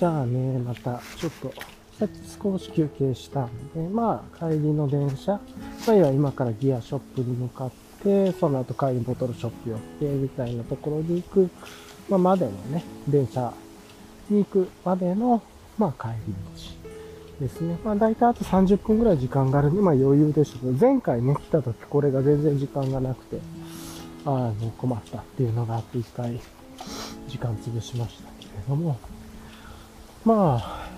じゃあね、またちょっと、さっき少し休憩したんで、まあ帰りの電車、まあいは今からギアショップに向かって、その後帰りボトルショップ寄って、みたいなところに行く、まあまでのね、電車に行くまでの、まあ帰り道ですね。まあ大体あと30分ぐらい時間があるんで、まあ余裕でしたけど、前回ね、来た時これが全然時間がなくて、あの、困ったっていうのがあって一回時間潰しましたけれども、まあ、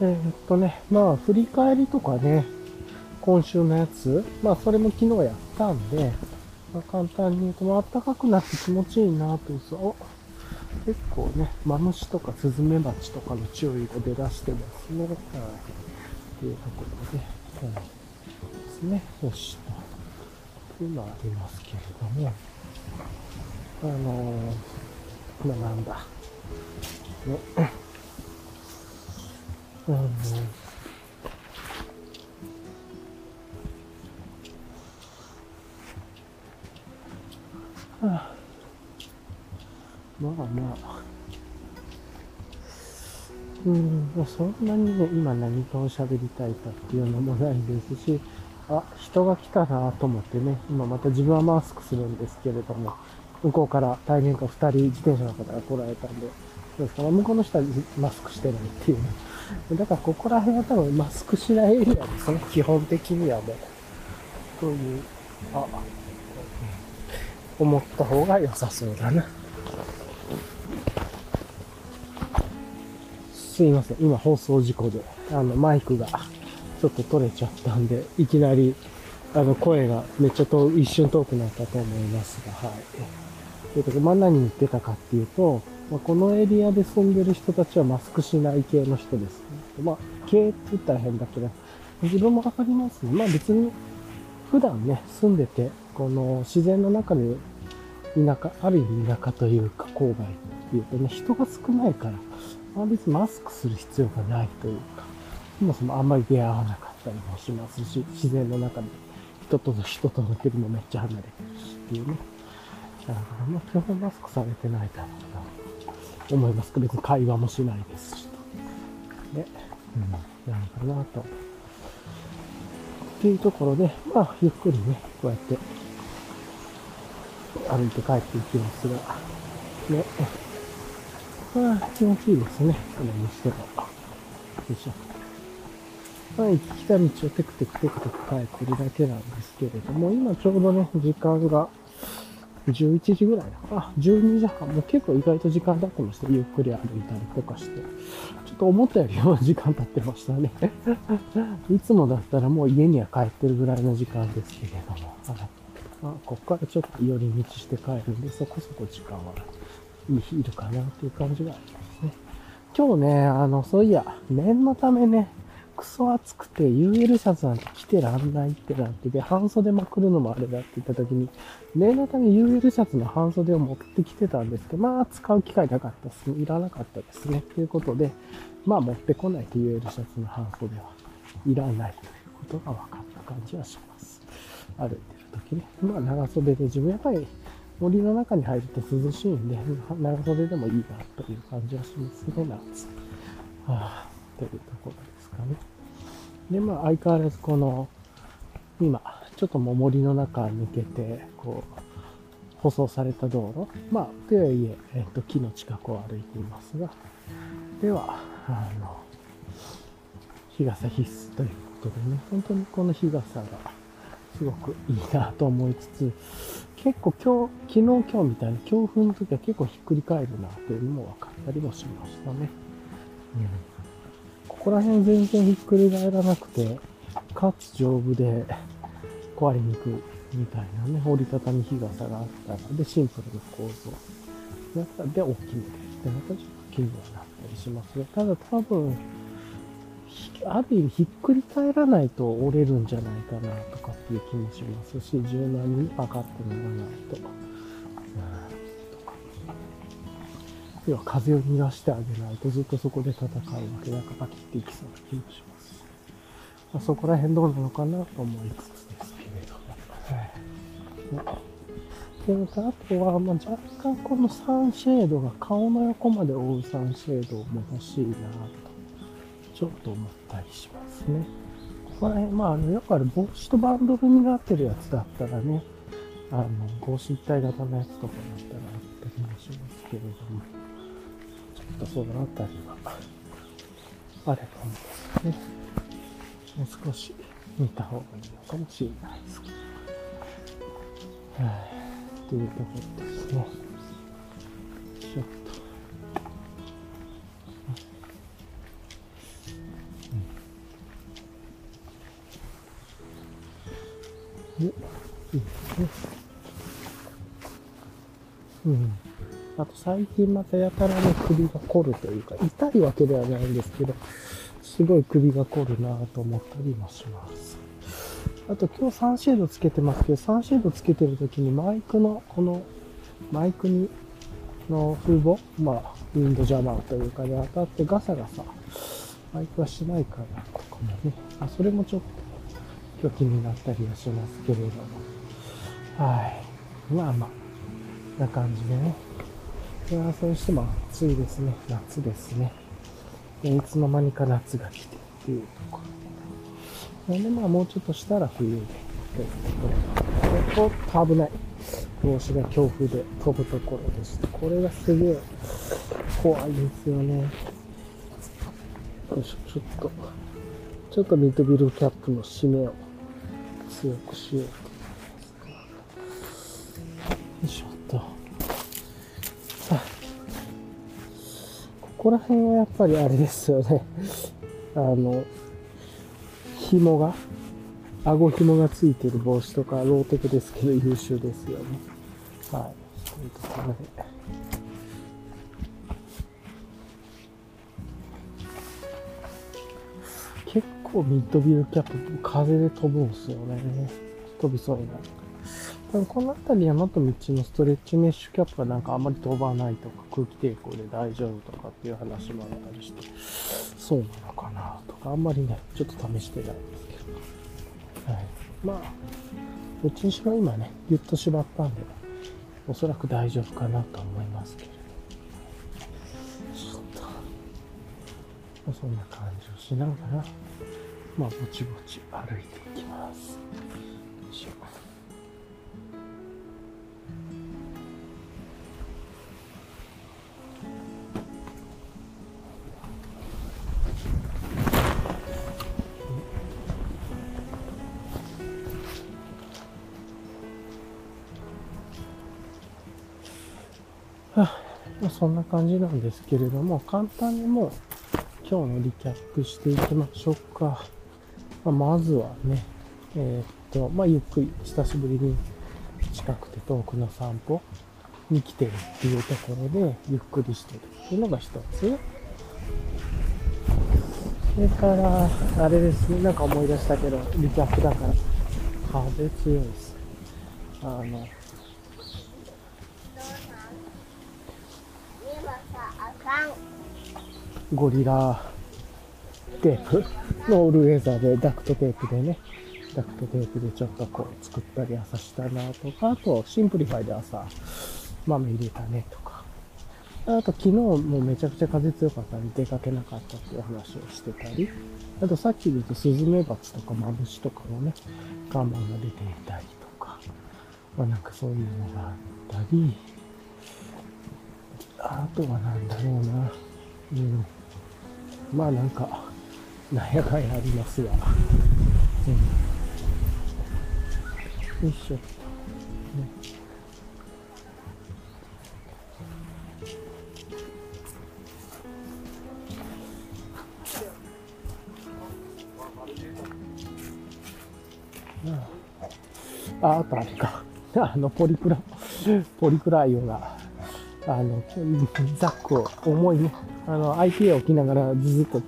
えーっとね、まあ振り返りとかね、今週のやつ、まあそれも昨日やったんで、まあ、簡単に言うと、まあ暖かくなって気持ちいいなとそう結構ね、マムシとかスズメバチとかの注意が出だしてますね。はい。というところで、はい。ですね。よしと。というのはありますけれども、あのー、まあなんだ。ね。あのはあまあまあ。うん、そんなにね、今何かを喋りたいかっていうのもないですし、あ、人が来たなと思ってね、今また自分はマスクするんですけれども、向こうから対面から2人自転車の方が来られたんで、そうですから、向こうの人はマスクしてないっていう。だからここら辺は多分マスクしないエリアですね、基本的にはもう。という、あ、思った方が良さそうだな。すいません。今放送事故で、あの、マイクがちょっと取れちゃったんで、いきなり、あの、声がめっちゃと一瞬遠くなったと思いますが、はい。ということで、まあ何言ってたかっていうと、まあ、このエリアで住んでる人たちはマスクしない系の人ですね。まあ、系って言ったら変だけど、自分もわかりますね。まあ別に、普段ね、住んでて、この自然の中で、田舎、ある意味田舎というか郊外っていうとね、人が少ないから、まあ別にマスクする必要がないというか、そもそもあんまり出会わなかったりもしますし、自然の中で人と人との距離もめっちゃ離れてるしっていうね。だからまあ基本マスクされてないだろう思いますけど、別に会話もしないですしと。で、うん、なのかなと。っていうところで、まあゆっくりね、こうやって歩いて帰っていきますが、ね。まあ、気持ちいいですね。それにしても。よいしょ。まあ、行き来た道をテクテクテクテク帰ってるだけなんですけれども、今ちょうどね、時間が11時ぐらいだか。あ、12時半。もう結構意外と時間経ってました。ゆっくり歩いたりとかして。ちょっと思ったよりも時間経ってましたね。いつもだったらもう家には帰ってるぐらいの時間ですけれども。はいまあ、ここからちょっと寄り道して帰るんで、そこそこ時間はいるかなっていう感じがありますね。今日ね、あの、そういや、念のためね、クソ暑くて UL シャツなんて着てらんないってなってで、半袖まくるのもあれだって言った時に、念のため UL シャツの半袖を持ってきてたんですけど、まあ使う機会なかったですね。いらなかったですね。ということで、まあ持ってこないと UL シャツの半袖はいらないということが分かった感じはします。歩いてる時ね。まあ長袖で自分やっぱり森の中に入ると涼しいんで、長袖でもいいなという感じはしますね、夏。はあ、というところですかね。で、まあ相変わらずこの、今、ちょっともう森の中抜けて、こう、舗装された道路。まあ、とはいえ、えっと、木の近くを歩いていますが、では、あの、日傘必須ということでね、本当にこの日傘がすごくいいなと思いつつ、結構今日、昨日今日みたいな強風の時は結構ひっくり返るなというのも分かったりもしましたね。うん、こら辺全然ひっくり返らなくて、かつ丈夫で壊れにくいみたいなね、折りたたみ日傘があったら、で、シンプルな構造。だったで、大きめで、で、またちょっと気になったりしますが、ただ多分、ある意味ひっくり返らないと折れるんじゃないかなとかっていう気もしますし、柔軟にパカッとならないと。要は風を逃がしてあげないとずっとそこで戦うわけだから切っていきそうな気もします。まあ、そこら辺どうなのかなと思いつつですけれども。はい、っていうのと、あとは、まあ、若干このサンシェードが顔の横まで覆うサンシェードも欲しいなと、ちょっと思ったりしますね。ここら辺、まあ、あの、よくある帽子とバンドルになってるやつだったらね、あの、帽子一体型のやつとかだったらあったりもしますけれども、とそのあたりは、あればいいですね。もう少し見た方がいいのかもしれないですけど。はい、というところですね。最近またやたらね、首が凝るというか、痛いわけではないんですけど、すごい首が凝るなぁと思ったりもします。あと今日サンシェードつけてますけど、サンシェードつけてる時にマイクの、この、マイクに、の風防まあ、ウィンドジャマーというかで、当たってガサガサ、マイクはしないから、ここもね。あ、それもちょっと、今日気になったりはしますけれども。はい。まあまあ、な感じでね。いやそれにしても暑いですね。夏ですね。いつの間にか夏が来てっていうところ。なんでまあもうちょっとしたら冬で、ということ、危ない。帽子が強風で飛ぶところでした。これがすげえ怖いですよね。よいしょ、ちょっと、ちょっとミッドビルキャップの締めを強くしようと。よいしょこら辺はやっぱりあれですよね。あの、紐が、顎紐がついてる帽子とか、ローテクですけど優秀ですよね。はい。というところで。結構ミッドビルキャップ、風で飛ぶんですよね。飛びそうになる。多分この辺り山と道のストレッチメッシュキャップはなんかあんまり飛ばないとか空気抵抗で大丈夫とかっていう話もあったりして、そうなのかなとか、あんまりね、ちょっと試してないんですけど。はい。まあ、どっちにしろ今ね、ぎゅっと縛ったんで、おそらく大丈夫かなと思いますけれど。ちょっと、ま、そんな感じをしながら、まあ、ぼちぼち歩いていきます。そんな感じなんですけれども、簡単にもう今日のリキャップしていきましょうか。まあ、まずはね、えー、っと、まあ、ゆっくり、久しぶりに近くて遠くの散歩に来てるっていうところで、ゆっくりしてるっていうのが一つ。それから、あれですね、なんか思い出したけど、リキャップだから、風強いです。あの、ゴリラテープのオールウェザーでダクトテープでね、ダクトテープでちょっとこう作ったり朝したなとか、あとシンプリファイで朝豆入れたねとか、あと昨日もめちゃくちゃ風強かったんで出かけなかったっていう話をしてたり、あとさっきで言うとスズメバチとかマムシとかもね、看板が出ていたりとか、まあなんかそういうのがあったり、あとはなんだろうな、うん。まあなんか、なんやかんやありますが。うん。よいしょ。ねあ、あとあれか。あの、ポリクラ、ポリクライオが、あの、ザックを重いね、あの、IPA を置きながらずずっと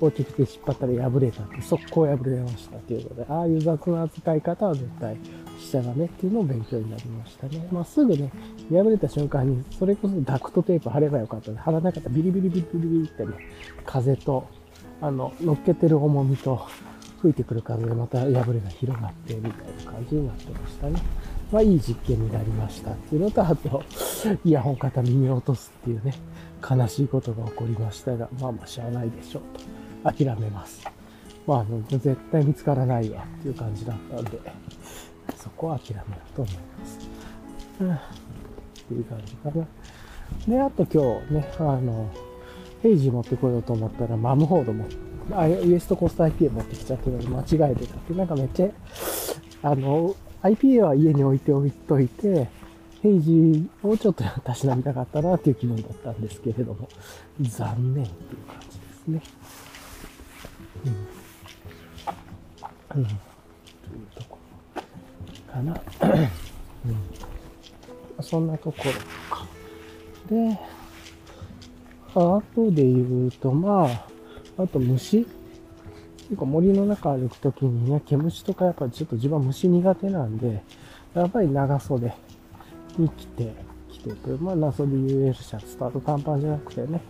大きくて引っ張ったら破れたって、速攻破れましたっていうことで、ああいう雑な扱い方は絶対しちゃダメっていうのを勉強になりましたね。まあ、すぐね、破れた瞬間に、それこそダクトテープ貼ればよかったで、貼らなかったらビリビリビリビリビリってね、風と、あの、乗っけてる重みと、吹いてくる風でまた破れが広がってみたいな感じになってましたね。まあいい実験になりましたっていうのと、あと、イヤホン片耳を落とすっていうね、悲しいことが起こりましたが、まあまあしゃあないでしょうと。諦めます。まあ、あの、絶対見つからないわっていう感じだったんで、そこは諦めようと思います。うん、っていう感じかな。で、あと今日ね、あの、ページ持ってこようと思ったら、マムホードも、あ、ウエストコースト IPA 持ってきちゃってるの間違えてたって、なんかめっちゃ、あの、IPA は家に置いておいといて、ページをちょっとたしなみたかったなっていう気分だったんですけれども、残念っていう感じですね。うん。うん。というところかな。うん。そんなところか。で、あとで言うと、まあ、あと虫結構森の中歩くときにね、毛虫とかやっぱちょっと自分は虫苦手なんで、やっぱり長袖に着て、着てくまあ長袖 UL シャツとあと短パンじゃなくてね、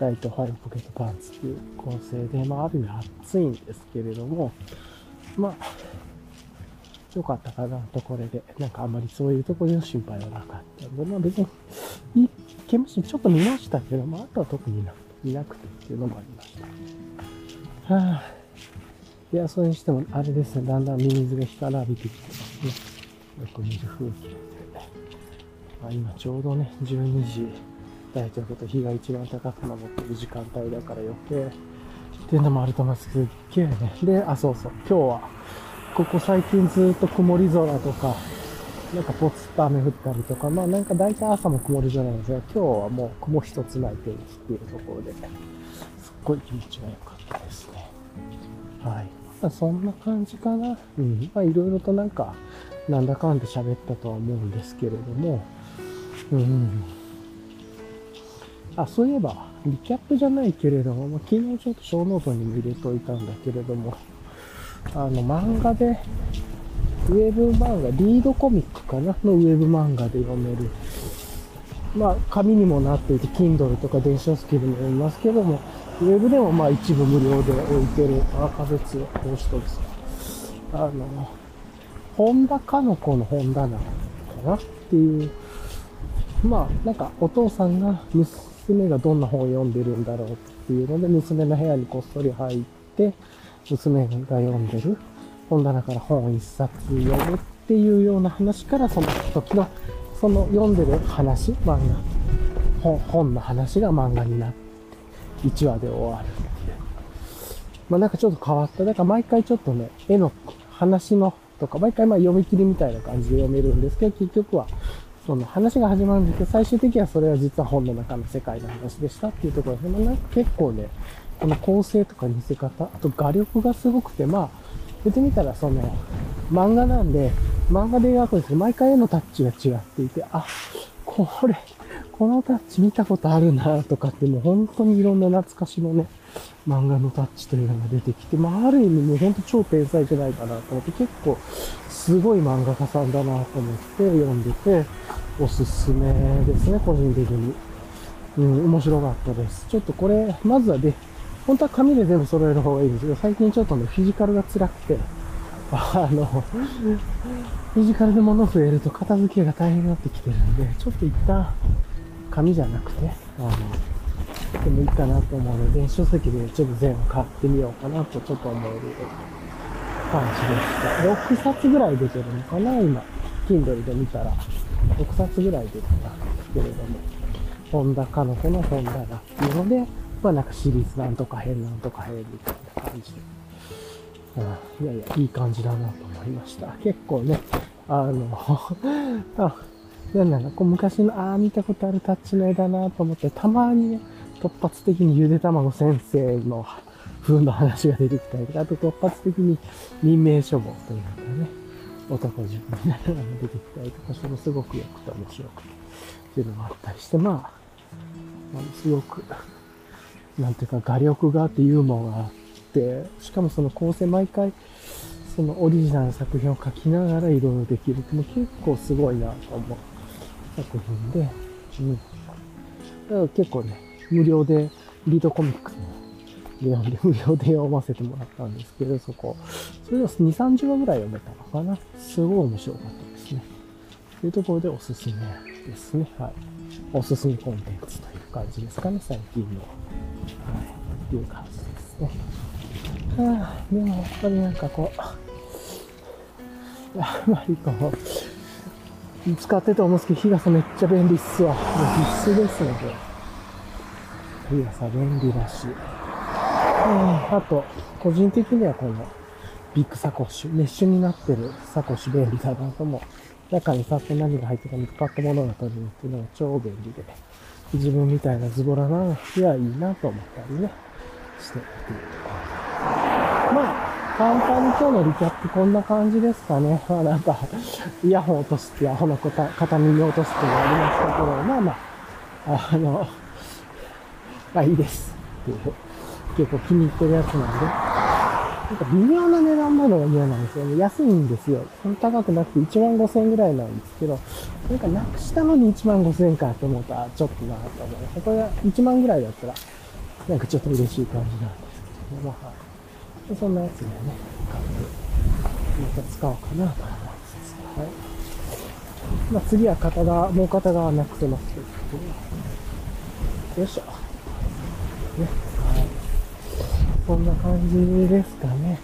ライトファイルポケットパンツっていう構成で、まあある意味暑いんですけれども、まあ、良かったかなと、これで。なんかあんまりそういうところの心配はなかったんで、まあ別に、い毛虫ちょっと見ましたけど、まああとは特にいなくてっていうのもありました。はあ、いや、それにしても、あれですね、だんだんミミズが干からびてきてますね。よく見る風景で。まあ、今ちょうどね、12時台ということ日が一番高く昇ってる時間帯だから余計っていうのもあると思いますすっげえね。で、あ、そうそう、今日は、ここ最近ずっと曇り空とか、なんかポツッと雨降ったりとか、まあなんか大体朝も曇り空なんですが、今日はもう雲一つない天気っていうところで、すっごい気持ちが良かったですね。はい。まあ、そんな感じかな。うん。まあいろいろとなんか、なんだかんだ喋ったとは思うんですけれども、うん。あ、そういえば、リキャップじゃないけれども、まあ、昨日ちょっと小ノートにも入れといたんだけれども、あの、漫画で、ウェブ漫画、リードコミックかな？のウェブ漫画で読める。まあ、紙にもなっていて、Kindle とか電子書籍でも読みますけども、ウェブでもまあ一部無料で置いてるアーカベツ投資とです。あの、本田かの子の本棚かなっていう、まあ、なんかお父さんが娘がどんな本を読んでるんだろうっていうので、娘の部屋にこっそり入って、娘が読んでる本棚から本を一冊読むっていうような話から、その時の、その読んでる話、漫画、本の話が漫画になって、1話で終わるっていう。まあなんかちょっと変わった。だから毎回ちょっとね、絵の話のとか、毎回まあ読み切りみたいな感じで読めるんですけど、結局は、その話が始まるんですけど、最終的にはそれは実は本の中の世界の話でしたっていうところで、まあなんか結構ね、この構成とか見せ方、あと画力がすごくて、まあ、言ってみたらその、漫画なんで、漫画で描くんですけど、毎回絵のタッチが違っていて、あ、これ、このタッチ見たことあるなとかってもう本当にいろんな懐かしのね、漫画のタッチというのが出てきて、まあある意味もう本当超天才じゃないかなと思って、結構すごい漫画家さんだなと思って読んでて、おすすめですね、個人的に。うん、面白かったです。ちょっとこれ、まずはで、本当は紙で全部揃える方がいいんですけど、最近ちょっとね、フィジカルが辛くて、あの、フィジカルで物増えると片付けが大変になってきてるんで、ちょっと一旦、紙じゃなくて、あの、でもいいかなと思うので、書籍でちょっと全部買ってみようかなとちょっと思える感じでした。6冊ぐらい出てるのかな、今。Kindle で見たら。6冊ぐらい出てたんですけれども、本田かの子の本棚っていうので、まあなんかシリーズなんとか変なんとか変みたいな感じで。うん、いやいや、いい感じだなと思いました。結構ね、あの、あ、なんだろう、こう昔の、ああ、見たことあるタッチの絵だなと思って、たまにね、突発的にゆで卵先生の風の話が出てきたりとか、あと突発的に任命書房というかね、男塾みたいなのが出てきたりとかしてもすごく良くて面白くて、っていうのもあったりして、まあ、まあ、すごくなんていうか画力があってユーモアがあって、しかもその構成毎回、そのオリジナル作品を書きながらいろいろできるっても結構すごいなと思う作品で、うん。だから結構ね、無料でリードコミックので読んで、無料で読ませてもらったんですけど、そこ。それを2、30話ぐらい読めたのかな。すごい面白かったですね。というところでおすすめですね。はい。おすすめコンテンツという感じですかね、最近の。はい。っていう感じですね。はあ、でもやっぱりなんかこう、やっぱりこう、使ってて思うんですけど、日傘めっちゃ便利っすわ。もう必須ですので。日傘便利だし。うん、あと、個人的にはこのビッグサコッシュ、メッシュになってるサコッシュ便利だなと思う。中にさっと何が入ってたのかパッと物が取れるっていうのが超便利で、自分みたいなズボラな日はいいなと思ったりね、していうところ。まあ、簡単に今日のリキャップこんな感じですかね。まあなんか、イヤホン落とすってアホの片耳落とすっていうのありましたけど、まあまあ、あの、まあいいですっていう、結構気に入ってるやつなんで、なんか微妙な値段なのが嫌なんですよね。安いんですよ。そん高くなくて1万5千円ぐらいなんですけど、なんかなくしたのに1万5千円かと思ったらちょっとなと思います。これが1万ぐらいだったら、なんかちょっと嬉しい感じなんですけど、まあ、そんなやつでね、買って、また使おうかなと思いつつ、はい。まあ次は片側、もう片側なくせますけど、よいしょ。ね。はい。こんな感じですかね。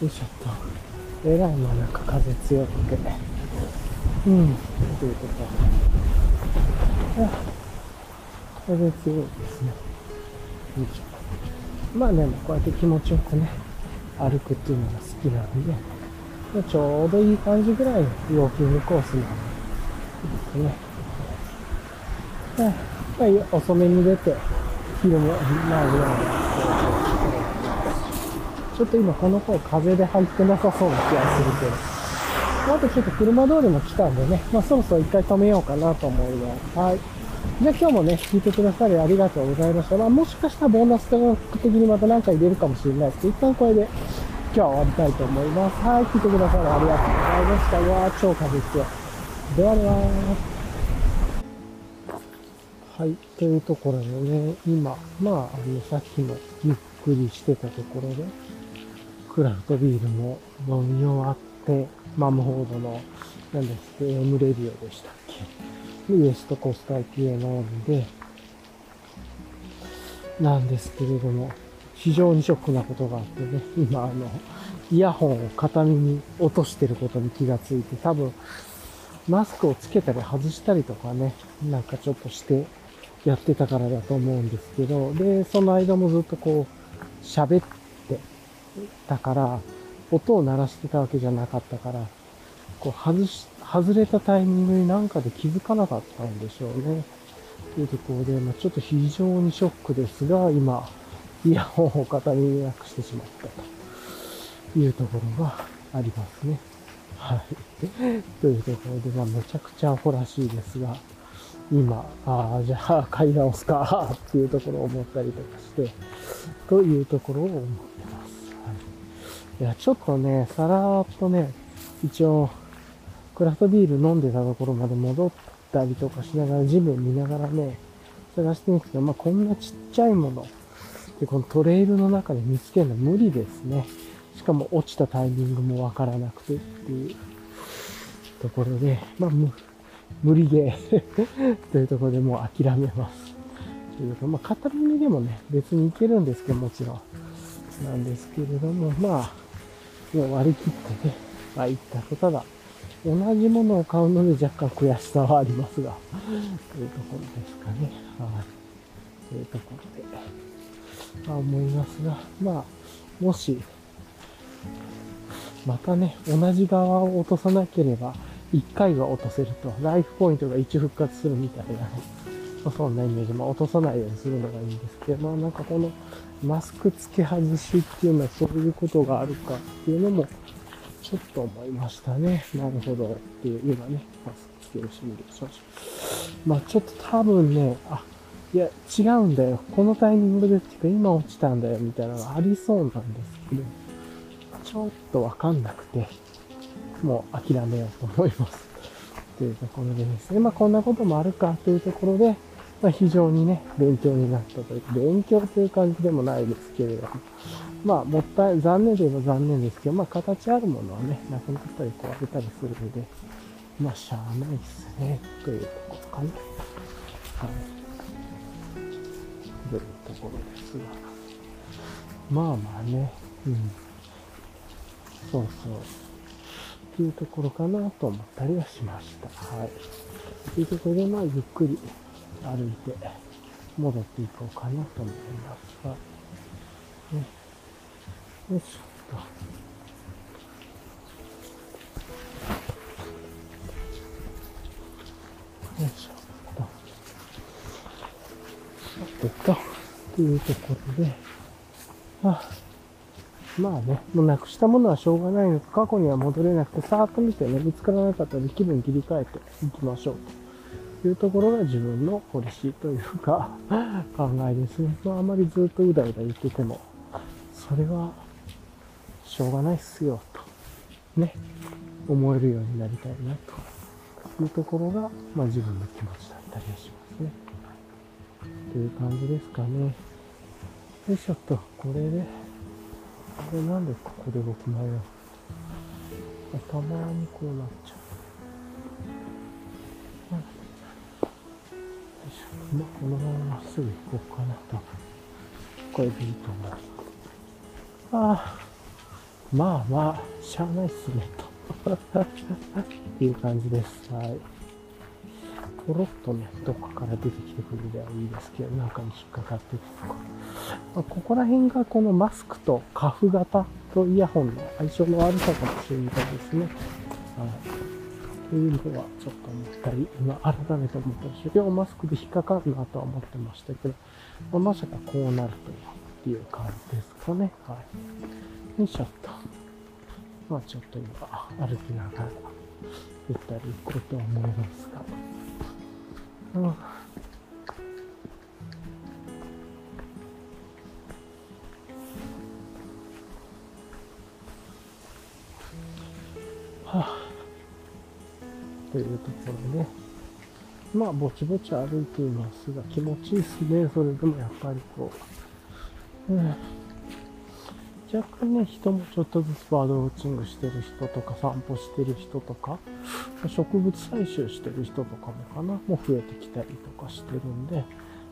よいしょっと。えらいまなんか風強くて。うん。ということで。風強いですね。よいしょ。まあね、こうやって気持ちよくね、歩くっていうのが好きなんで、ちょうどいい感じぐらいのウォーキングコースなんで、いいですね。まあ、遅めに出て、昼も前ぐらいにちょっと今この声風で入ってなさそうな気がするけど。あとちょっと車通りも来たんでね、まあそろそろ一回止めようかなと思います。はい。じゃあ今日もね、聞いてくださりありがとうございました。まあもしかしたらボーナス的にまた何か入れるかもしれないですけど、一旦これで今日は終わりたいと思います。はい、聞いてくださりありがとうございました。うわー、超風ですよ。ではでははい、というところでね、今、まあ、あの、さっきのゆっくりしてたところで、クラフトビールも飲み終わって、マムホードの、何ですか、エムレディオでしたっけ。ウエストコースト IPA 飲んで、なんですけれども、非常にショックなことがあってね、今あの、イヤホンを片耳に落としてることに気がついて、多分、マスクをつけたり外したりとかね、なんかちょっとしてやってたからだと思うんですけど、で、その間もずっとこう、喋ってたから、音を鳴らしてたわけじゃなかったから、こう外し、外れたタイミングになんかで気づかなかったんでしょうね。というところで、まあ、ちょっと非常にショックですが、今、イヤホンを片耳なくしてしまったというところがありますね。はい。というところで、まあ、めちゃくちゃアホらしいですが、今、ああ、じゃあ買い直すかっていうところを思ったりとかして、というところを思ってます。はい、いや、ちょっとね、さらっとね、一応、クラフトビール飲んでたところまで戻ったりとかしながら、地面見ながらね、探してみるけど、まあ、こんなちっちゃいもの、で、このトレイルの中で見つけるの無理ですね。しかも落ちたタイミングもわからなくてっていうところで、まあ、無理ゲー というところでもう諦めます。というか、まあ、片耳でもね、別にいけるんですけど、もちろん。なんですけれども、まあ、もう割り切ってね、まあ、いったことただ、同じものを買うので若干悔しさはありますが、というところですかね。はい。というところで、まあ思いますが、まあ、もし、またね、同じ側を落とさなければ、1回は落とせると、ライフポイントが1復活するみたいなね、ま、そんなイメージ、まあ、落とさないようにするのがいいんですけど、まあなんかこのマスク付け外しっていうのはそういうことがあるかっていうのも、ちょっと思いましたね。なるほどっていう、今ね、マスク付けるシミュレーションまあちょっと多分ね、あ、いや、違うんだよ。このタイミングでっていうか、今落ちたんだよ、みたいなのがありそうなんですけど、ちょっとわかんなくて、もう諦めようと思います。というところでですね、まあこんなこともあるかというところで、まあ、非常にね、勉強になったというか、勉強という感じでもないですけれども、まあ、もったい、残念で言えば残念ですけど、まあ、形あるものはね、なくなったり壊れたりするので、まあ、しゃあないっすね、というところかな。はい。というところですが。まあまあね、うん。そうそう。っていうところかなと思ったりはしました。はい。というところで、まあ、ゆっくり歩いて戻っていこうかなと思いますが、ね、よいしょっと。よいしょっと。さてと、というところで、あ、まあね、もうなくしたものはしょうがないので、過去には戻れなくて、さーっと見てね、見つからなかったら気分切り替えていきましょうというところが自分のポリシーというか 考えですね。まあ、あまりずっとうだうだ言ってても、それはしょうがないっすよ、と、ね、思えるようになりたいな、というところが、まあ自分の気持ちだったりしますね。という感じですかね。よいしょっと、これで、これなんでここで動き前よ。たまにこうなっちゃう。まあ、このまままっすぐ行こうかなと。これでいいと思う。ああ、まあまあ、しゃあないっすね、と。いう感じです。はい。ポロッとね、どこかから出てきてくるではいいですけど、なんかに引っかかってるとか。まあ、ここら辺がこのマスクとカフ型とイヤホンの相性の悪さかもしれないですね。はい。というのはちょっと思ったり、今改めて思ったりして、両マスクで引っかかるなとは思ってましたけど、まあ、まさかこうなるとはっていう感じですかね。はい。よいしょっと。まあちょっと今歩きながらゆったり行こうと思いますが。うん。はあ、というところで、まあ、ぼちぼち歩いていますが、気持ちいいですね。それでもやっぱりこう、うん、若干ね、人もちょっとずつバードウォッチングしてる人とか、散歩してる人とか、植物採集してる人とかもかな、もう増えてきたりとかしてるんで、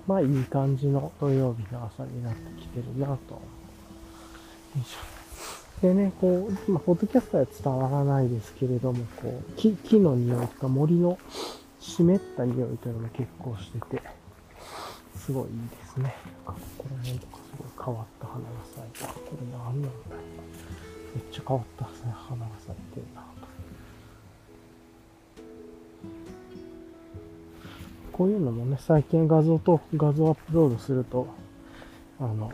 まあいい感じの土曜日の朝になってきてるなと。よいしょ。でね、こう、今、ポッドキャストは伝わらないですけれども、こう、木、木の匂いとか森の湿った匂いというのも結構してて、すごいいいですね。ここら辺とかすごい変わった花が咲いた。これ何なんだろう。めっちゃ変わった花が咲いてるなと。こういうのもね、最近画像と画像アップロードすると、あの、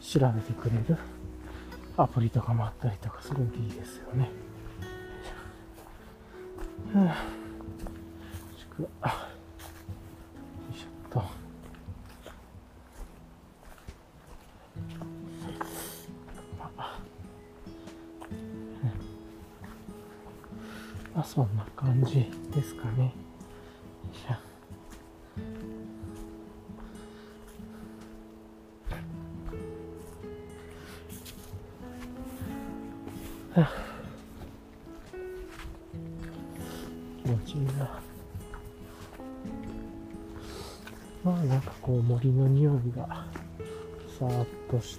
調べてくれるアプリとかもあったりとかするんでいいですよね。はあ、よいしょっと。まあ、そんな感じですかね。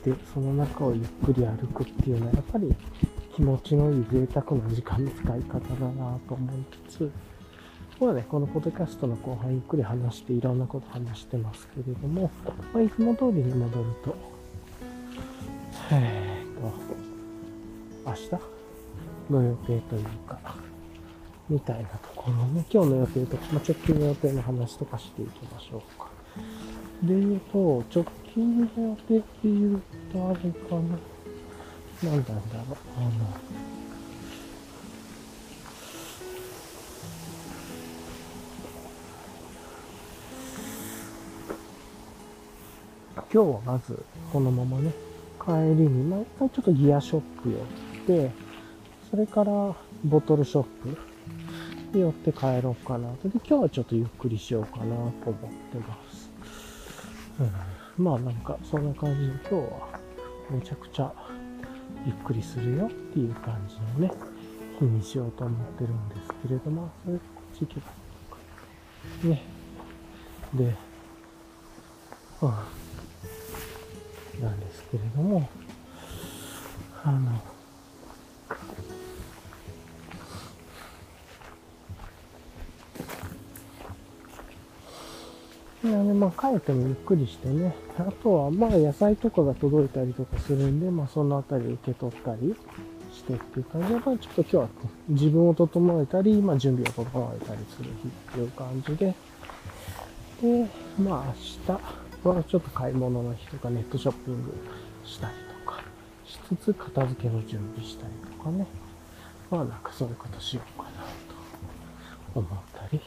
して、その中をゆっくり歩くっていうのはやっぱり気持ちのいい贅沢な時間の使い方だなと思いつつ、こはね、このポッドキャストの後半ゆっくり話していろんなこと話してますけれども、まあ、いつも通りに戻ると、えーと、明日？の予定というか、みたいなところね、今日の予定とか、まあ、直近の予定の話とかしていきましょうか。で言うと、直近の予定って言うと、あれかな。何なんだろう。あの、今日はまずこのままね、帰りに毎回ちょっとギアショップ寄って、それからボトルショップ寄って帰ろうかなと。で、今日はちょっとゆっくりしようかなと思ってます。うん、まあなんか、そんな感じで今日はめちゃくちゃゆっくりするよっていう感じのね、日にしようと思ってるんですけれども、それこっち行けばいいのか。ね。で、うん、なんですけれども、あの、いやね、まあ帰ってもゆっくりしてね。あとは、まあ野菜とかが届いたりとかするんで、まあそのあたり受け取ったりしてっていう感じで、まあちょっと今日は自分を整えたり、まあ準備を整えたりする日っていう感じで、で、まあ明日はちょっと買い物の日とかネットショッピングしたりとかしつつ片付けの準備したりとかね。まあなんかそういうことしようかなと思ったり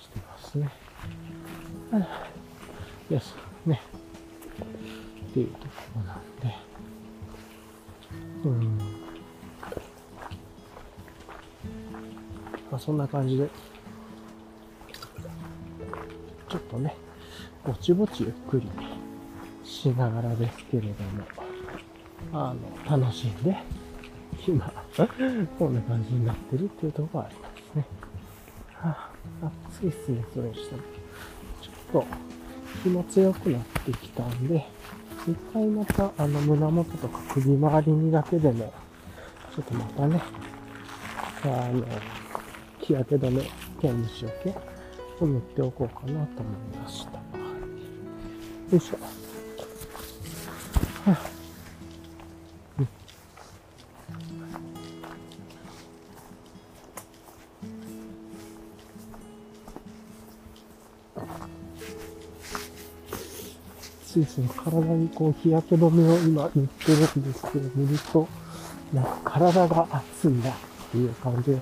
してますね。よし、ね。っていうところなんで。うん。まあそんな感じで、ちょっとね、ぼちぼちゆっくりしながらですけれども、あの、楽しんで、今、こんな感じになってるっていうところがありますね。はあ、暑いっすね、それにしても。と気持ちよくなってきたんで、一回またあの胸元とか首周りにだけでも、ちょっとまたね、あの、日焼け止め兼虫除けを塗っておこうかなと思いました。よいしょ。はあついつい体にこう日焼け止めを今塗ってるんですけど、塗ると、なんか体が熱いなっていう感じです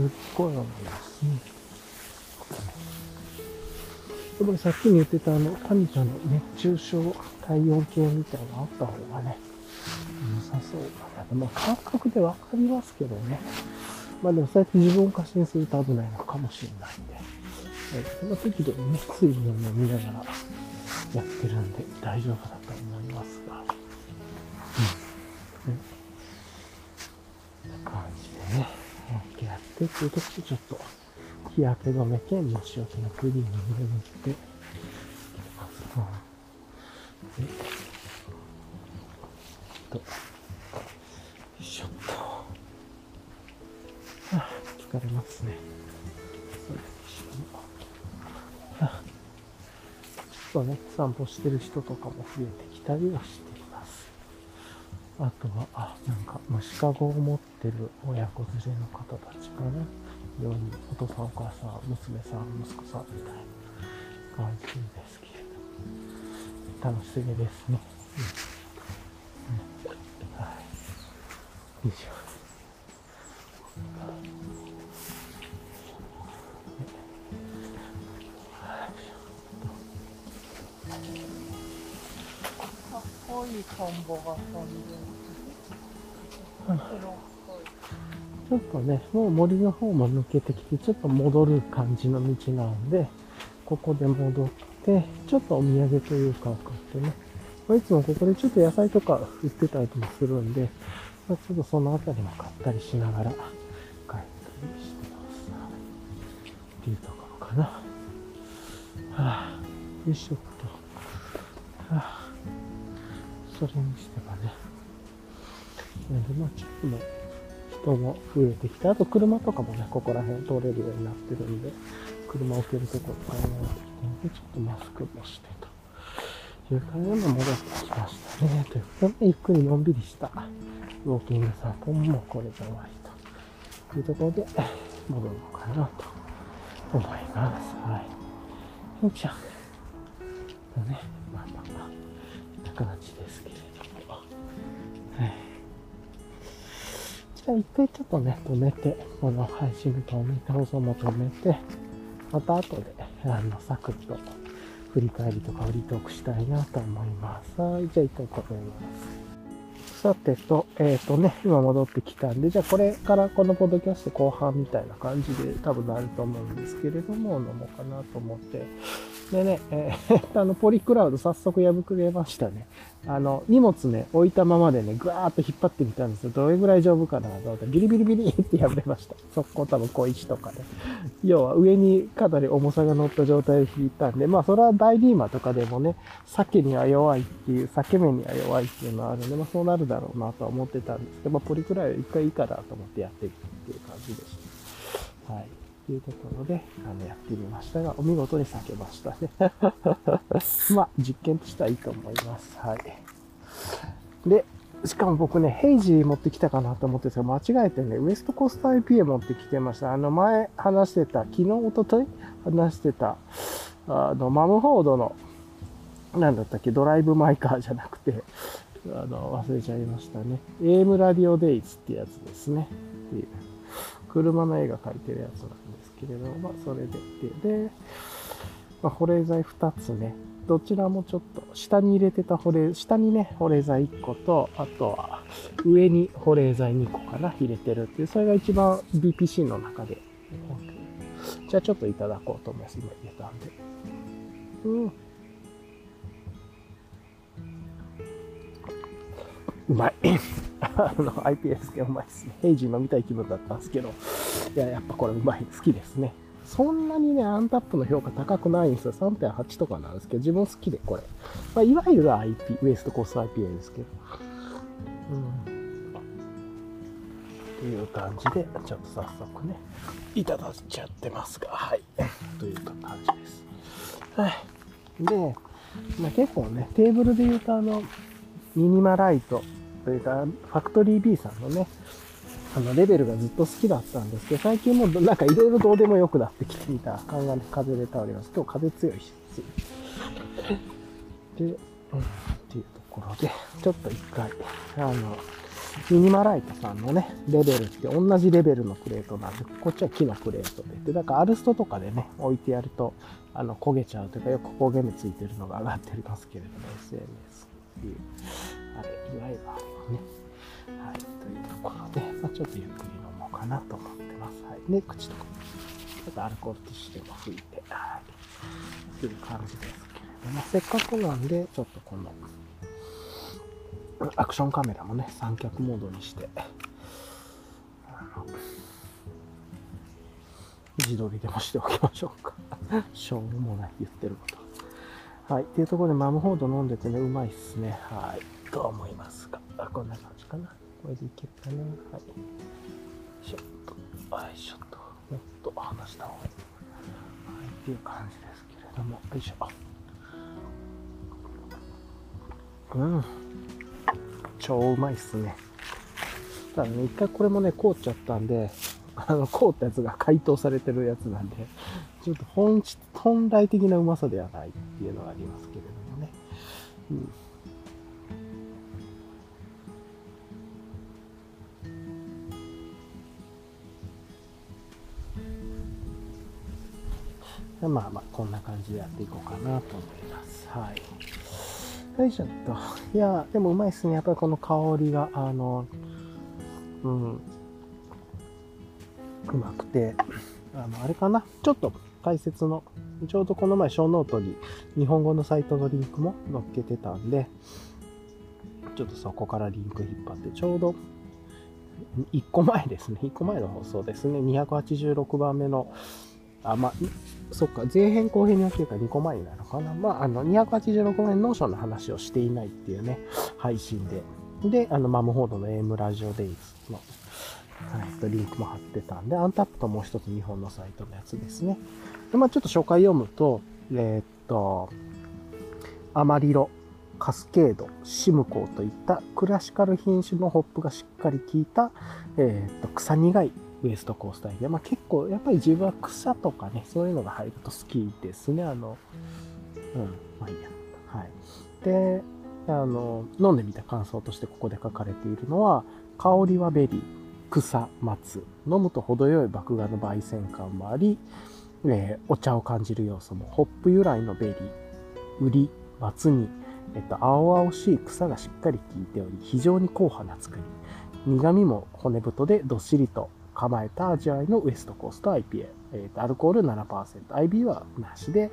っごい思いますね。やっぱりさっきに言ってたあの、タミちゃんの熱中症体温計みたいなのあった方がね、良さそうかな。まあ感覚でわかりますけどね。まあでもそうやって自分を過信すると危ないのかもしれないんで。その時でね、水分を飲みながら、やってるんで大丈夫だと思いますが、うん。こん、感じでね、やってっていうとちょっと日焼け止め兼虫除けのクリームを塗って散歩してる人とかも増えてきたりはしています。あとは、あ、なんか虫かごを持ってる親子連れの方たちかな。4人、お父さん、お母さん、娘さん、息子さんみたいな感じですけれど。楽しすぎですね。うん。うん、はい。以上。ちょっとね、もう森の方も抜けてきて、ちょっと戻る感じの道なんで、ここで戻って、ちょっとお土産というかを買ってね、ま、いつもここでちょっと野菜とか売ってたりもするんで、ま、ちょっとそのあたりも買ったりしながら帰ったりしてます。っていうところかな。はあ、よいしょっと。はあそれにしてはね。なんで、まあ、ちょっとも人も増えてきて、あと車とかもね、ここら辺通れるようになってるんで、車を置けるところがなってきてんで、ちょっとマスクもしてという感じで戻ってきましたね。ということで、ゆっくりのんびりしたウォーキング散歩もこれで終わりというところで戻るのかなと思います。はい。よいしょ。とね、まあまあまあ、こんな感じでじゃあ一回ちょっとね、止めて、この配信と放送も止めて、また後で、あの、サクッと振り返りとかフリートークしたいなと思います。はい、じゃあ一回止めます。さてと、えっ、ー、とね、今戻ってきたんで、じゃあこれからこのポッドキャスト後半みたいな感じで多分なると思うんですけれども、飲もうかなと思って。でね、えー、あの、ポリクラウド早速破くれましたね。あの、荷物ね、置いたままでね、ぐわーっと引っ張ってみたんですよ。どれぐらい丈夫かなと思ったら、ビリビリビリって破れました。速攻多分小石とかで、ね。要は上にかなり重さが乗った状態で引いたんで、まあそれは大リーマとかでもね、鮭には弱いっていう、鮭麺には弱いっていうのはあるんで、まあそうなるだろうなとは思ってたんですけど、まあポリクラウド一回いいかなと思ってやってみるっていう感じでした。はい。というところで、あの、やってみましたが、お見事に避けましたね。まあ、実験としてはいいと思います。はい。で、しかも僕ね、ヘイジー持ってきたかなと思ってた間違えてね、ウエストコースト IPA 持ってきてました。あの、前話してた、昨日、おととい話してた、あの、マムフォードの、なんだったっけ、ドライブマイカーじゃなくて、あの、忘れちゃいましたね。AM ラディオデイズってやつですね。っていう。車の絵が描いてるやつなんけれど、まあ、それで、で、まあ、保冷剤2つね、どちらもちょっと下に入れてた保冷、下にね、保冷剤1個と、あとは上に保冷剤2個かな、入れてるっていう、それが一番 BPC の中で。じゃあちょっといただこうと思います。今入れたんで。うん。うまい。あの、IPS 系うまいですね。ヘイジー飲みたい気分だったんですけど、いや、やっぱこれうまい。好きですね。そんなにね、アンタップの評価高くないんですよ。3.8とかなんですけど、自分好きでこれ。まあ、いわゆる IP、ウエストコース IPA ですけど。うん。っていう感じで、ちょっと早速ね、いただいちゃってますが、はい。という感じです。はい。で、まあ、結構ね、テーブルで言うとあの、ミニマライトというか、ファクトリー B さんのね、あの、レベルがずっと好きだったんですけど、最近もなんかいろいろどうでもよくなってきていた感が風で倒れます。今日風強いし、で、うん、っていうところで、ちょっと一回、あの、ミニマライトさんのね、レベルって同じレベルのクレートなんで、こっちは木のクレートで。で、だからアルストとかでね、置いてやると、あの、焦げちゃうというか、よく焦げ目ついてるのが上がってますけれども、SNS っていう、あれ、いわゆるあれをね、はい、というところで、まあ、ちょっとゆっくり飲もうかなと思ってます。はい。で、口とか、ちょっとアルコールティッシュでも拭いて、はい。という感じですけれども、せっかくなんで、ちょっとこの、アクションカメラもね、三脚モードにして、自撮りでもしておきましょうか。しょうもない言ってること。はい。っていうところでマムホード飲んでてね、うまいっすね。はい。と思いますが。あ、こんな感じかな。これでいけるかな。はい。よいしょっと。よいしょっと。もっと離した方がいい。はい。っていう感じですけれども。よいしょ。うん。超うまいっすね。ただね、一回これもね、凍っちゃったんで、あの、凍ったやつが解凍されてるやつなんで、ちょっと本、本来的なうまさではないっていうのがありますけれどもね。うん。まあまあ、こんな感じでやっていこうかなと思います。はい。よいしょっと。いや、でもうまいっすね。やっぱりこの香りが、あの、うん、うまくて、あの、あれかな。ちょっと解説の、ちょうどこの前、ショーノートに日本語のサイトのリンクも載っけてたんで、ちょっとそこからリンク引っ張って、ちょうど1個前ですね。1個前の放送ですね。286番目の、あ、まあ、そっか、前編後編に分けるから2個前になるのかな。まあ、あの、286個前ノーションの話をしていないっていうね、配信で。で、あの、マムホードの AM ラジオデイズの、はい、とリンクも貼ってたんで、アンタップともう一つ日本のサイトのやつですね。で、まあ、ちょっと紹介読むと、えー、っと、アマリロ、カスケード、シムコーといったクラシカル品種のホップがしっかり効いた、えー、っと、草苦いウエストコースト IPA。まあ結構、やっぱり自分は草とかね、そういうのが入ると好きですね。あの、うん、まあいいや。はい。で、あの、飲んでみた感想としてここで書かれているのは、香りはベリー、草、松。飲むと程よい麦芽の焙煎感もあり、えー、お茶を感じる要素も、ホップ由来のベリー、ウリ、松に、えっと、青々しい草がしっかり効いており、非常に硬派な作り。苦味も骨太でどっしりと構えた味わいのウエストコースト IPA。えっと、アルコール7%、IB はなしで、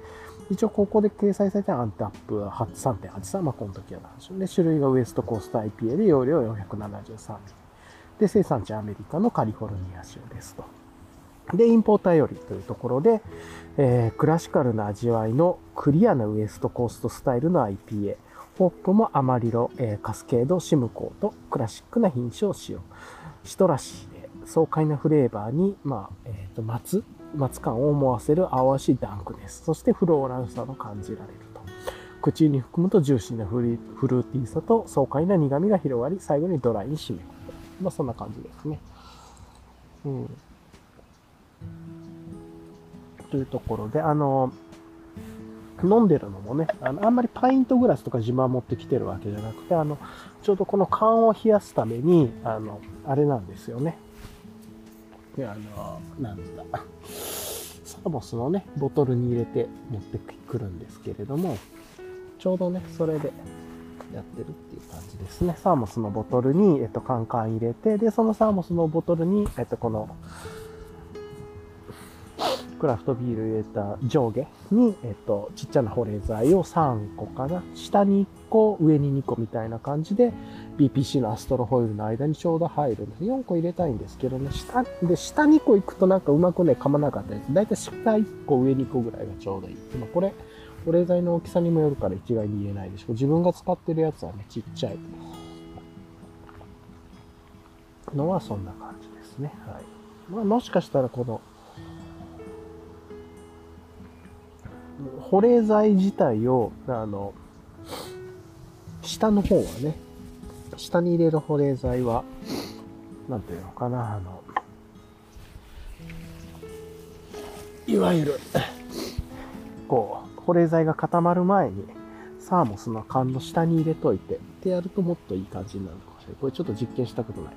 一応ここで掲載されたアンタップは3.83、まあこの時はなんでしょうね。種類がウエストコースト IPA で容量473。で、生産地アメリカのカリフォルニア州ですと。で、インポーターよりというところで、えー、クラシカルな味わいのクリアなウエストコーストスタイルの IPA。ホップもアマリロ、えー、カスケード、シムコーとクラシックな品種を使用。シトラシーで爽快なフレーバーに、まあ、えっ、ー、と、松、松感を思わせる青しいダンクネス。そしてフローラルさの感じられると。口に含むとジューシーなフルーティーさと爽快な苦味が広がり、最後にドライに締め込む。まあ、そんな感じですね。うん。というところで、あの、飲んでるのもね、あの、あんまりパイントグラスとか自慢持ってきてるわけじゃなくて、あの、ちょうどこの缶を冷やすために、あの、あれなんですよね。で、あの、なんだ、サーモスのね、ボトルに入れて持ってくるんですけれども、ちょうどね、それでやってるっていう感じですね。サーモスのボトルに、えっと、カンカン入れて、で、そのサーモスのボトルに、えっと、この、クラフトビール入れた上下に、えっと、ちっちゃな保冷剤を3個かな？下に1個、上に2個みたいな感じで、BPC のアストロホイールの間にちょうど入るんです。4個入れたいんですけどね、下、で、下2個行くとなんかうまくね、噛まなかったです。だいたい下1個、上2個ぐらいがちょうどいい。まあ、これ、保冷剤の大きさにもよるから一概に言えないでしょ。自分が使ってるやつはね、ちっちゃいのはそんな感じですね。はい。まあ、もしかしたらこの、保冷剤自体を、あの、下の方はね、下に入れる保冷剤は、なんていうのかな、あの、いわゆる、こう、保冷剤が固まる前に、サーモスの缶の下に入れといて、ってやるともっといい感じになるかもしれない。これちょっと実験したことない。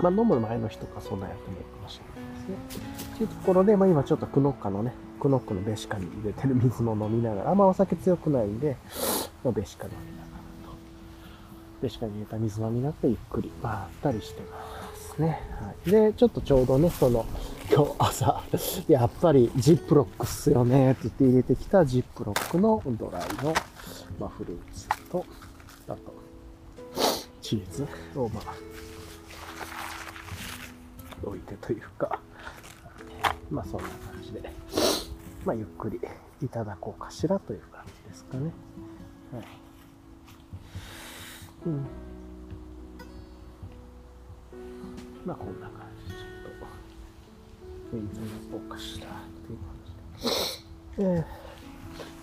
まあ、飲む前の日とかそんなやってもいいかもしれないですね。というところで、まあ、今ちょっとクノッカのね、クノックのベシカに入れてる水も飲みながら、あんまお酒強くないんで、まあ、ベシカ飲みながらと。ベシカに入れた水飲みながらゆっくりまったりしてますね。はい。で、ちょっとちょうどね、その、今日朝、やっぱりジップロックっすよねって言って入れてきたジップロックのドライの、まあ、フルーツと、あと、チーズを、まあ、置いてというか、まあそんな感じで、まあゆっくりいただこうかしらという感じですかね。はい。うん。まあこんな感じえー